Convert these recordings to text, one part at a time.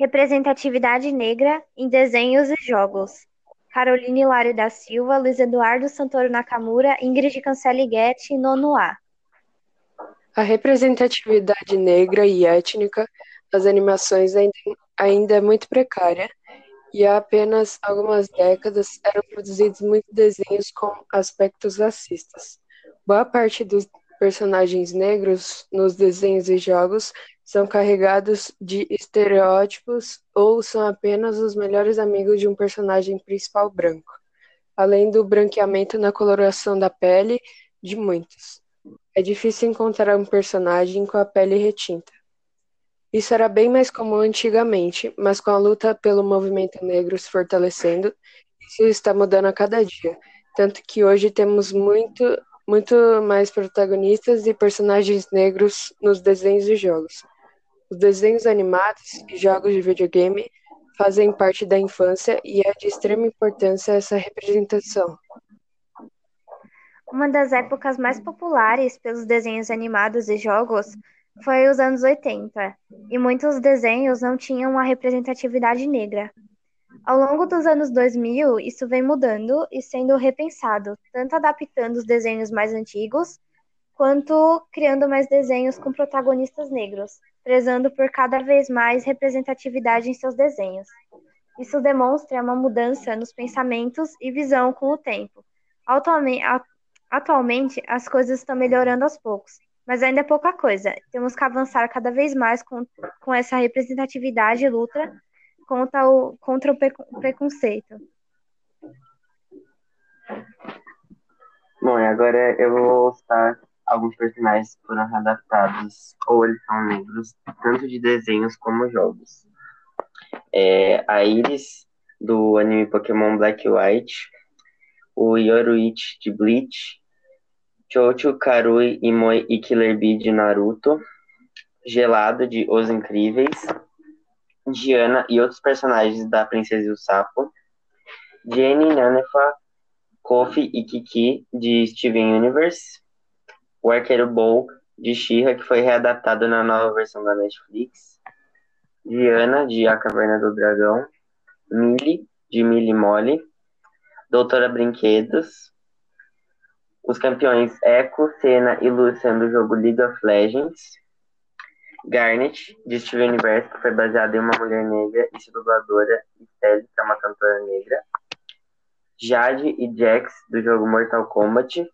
Representatividade negra em desenhos e jogos. Caroline Hilário da Silva, Luiz Eduardo Santoro Nakamura, Ingrid Cancelli Guetti, nono A. A representatividade negra e étnica das animações ainda é muito precária, e há apenas algumas décadas eram produzidos muitos desenhos com aspectos racistas. Boa parte dos personagens negros nos desenhos e jogos são carregados de estereótipos ou são apenas os melhores amigos de um personagem principal branco, além do branqueamento na coloração da pele de muitos. É difícil encontrar um personagem com a pele retinta. Isso era bem mais comum antigamente, mas com a luta pelo movimento negro se fortalecendo, isso está mudando a cada dia. Tanto que hoje temos muito, muito mais protagonistas e personagens negros nos desenhos e jogos. Os desenhos animados e jogos de videogame fazem parte da infância e é de extrema importância essa representação. Uma das épocas mais populares pelos desenhos animados e jogos foi os anos 80, e muitos desenhos não tinham uma representatividade negra. Ao longo dos anos 2000, isso vem mudando e sendo repensado, tanto adaptando os desenhos mais antigos, quanto criando mais desenhos com protagonistas negros, prezando por cada vez mais representatividade em seus desenhos. Isso demonstra uma mudança nos pensamentos e visão com o tempo. Atualmente, as coisas estão melhorando aos poucos, mas ainda é pouca coisa. Temos que avançar cada vez mais com, com essa representatividade e luta contra o, contra o preconceito. Bom, e agora eu vou citar alguns personagens foram readaptados, ou eles são negros, tanto de desenhos como jogos. É, a Iris, do anime Pokémon Black e White, o Yoruichi de Bleach, Chocho, Karui, Imoi e Killer Bee de Naruto, Gelado de Os Incríveis, Diana e outros personagens da Princesa e o Sapo, Jenny, Nanefa, Kofi e Kiki de Steven Universe, o Arqueiro Bowl de She-Ra, que foi readaptado na nova versão da Netflix, Diana de A Caverna do Dragão, Millie de Millie Molly, Doutora Brinquedos, os campeões Echo, Senna e Lucian do jogo League of Legends, Garnet, de Steven Universe, que foi baseada em uma mulher negra e sua dubladora, Estelle, que é uma cantora negra, Jade e Jax, do jogo Mortal Kombat,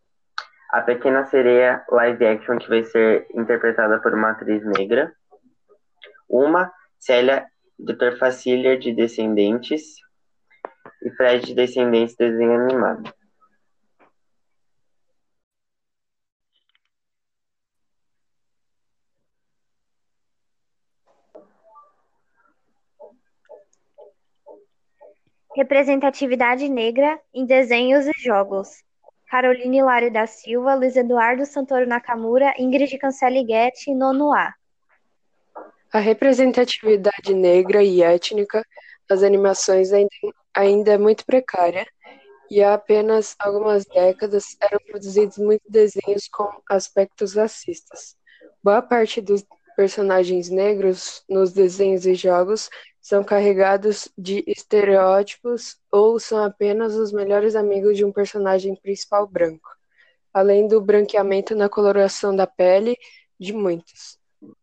a Pequena Sereia live action, que vai ser interpretada por uma atriz negra, uma, Célia, Dr. Facilier, de Descendentes, e Fred, de Descendentes, desenho animado. Representatividade negra em desenhos e jogos. Caroline Hilário da Silva, Luiz Eduardo Santoro Nakamura, Ingrid Cancelli Guetti, nono A. A representatividade negra e étnica das animações ainda é muito precária, e há apenas algumas décadas eram produzidos muitos desenhos com aspectos racistas. Boa parte dos personagens negros nos desenhos e jogos são carregados de estereótipos ou são apenas os melhores amigos de um personagem principal branco, além do branqueamento na coloração da pele de muitos.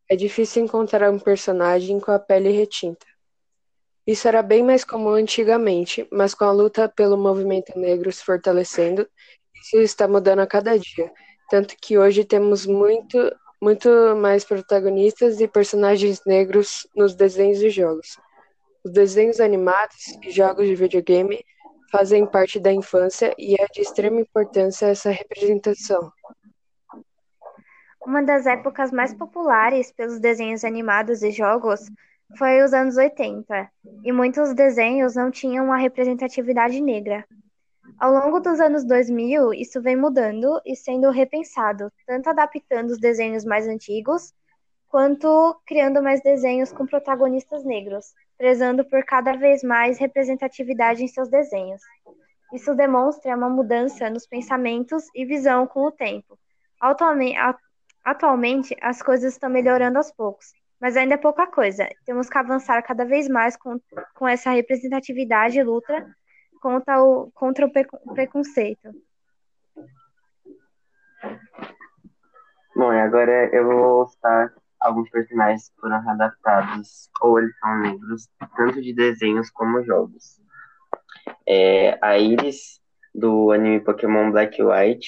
É difícil encontrar um personagem com a pele retinta. Isso era bem mais comum antigamente, mas com a luta pelo movimento negro se fortalecendo, isso está mudando a cada dia. Tanto que hoje temos muito, muito mais protagonistas e personagens negros nos desenhos e jogos. Os desenhos animados e jogos de videogame fazem parte da infância e é de extrema importância essa representação. Uma das épocas mais populares pelos desenhos animados e jogos foi os anos 80, e muitos desenhos não tinham uma representatividade negra. Ao longo dos anos 2000, isso vem mudando e sendo repensado, tanto adaptando os desenhos mais antigos, quanto criando mais desenhos com protagonistas negros, prezando por cada vez mais representatividade em seus desenhos. Isso demonstra uma mudança nos pensamentos e visão com o tempo. Atualmente, as coisas estão melhorando aos poucos, mas ainda é pouca coisa. Temos que avançar cada vez mais com, com essa representatividade e luta contra o, contra o preconceito. Bom, e agora eu vou citar alguns personagens que foram adaptados, ou eles são negros, tanto de desenhos como jogos. É, a Iris, do anime Pokémon Black e White,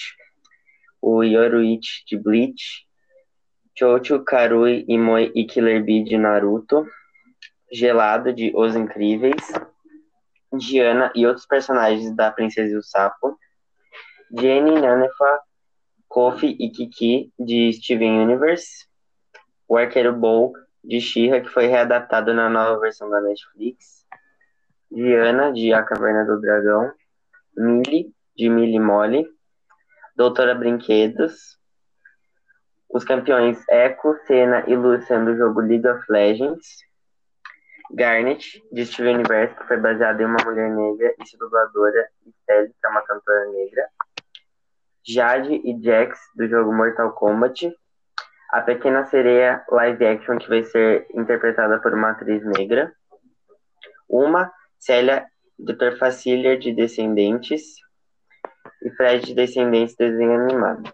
o Yoruichi de Bleach, Chocho, Karui, Imoi e Killer Bee de Naruto, Gelado de Os Incríveis, Diana e outros personagens da Princesa e o Sapo, Jenny, Nanefa, Kofi e Kiki de Steven Universe, o Arqueiro Bowl de She-Ra, que foi readaptado na nova versão da Netflix, Diana de A Caverna do Dragão, Millie de Millie Molly, Doutora Brinquedos, os campeões Echo, Senna e Lucian do jogo League of Legends, Garnet, de Steven Universe, que foi baseado em uma mulher negra e sua dubladora, Estelle, que é uma cantora negra, Jade e Jax, do jogo Mortal Kombat. A Pequena Sereia live action, que vai ser interpretada por uma atriz negra. Uma, Célia, Dr. Facilier, de Descendentes. E Fred, de Descendentes, desenho animado.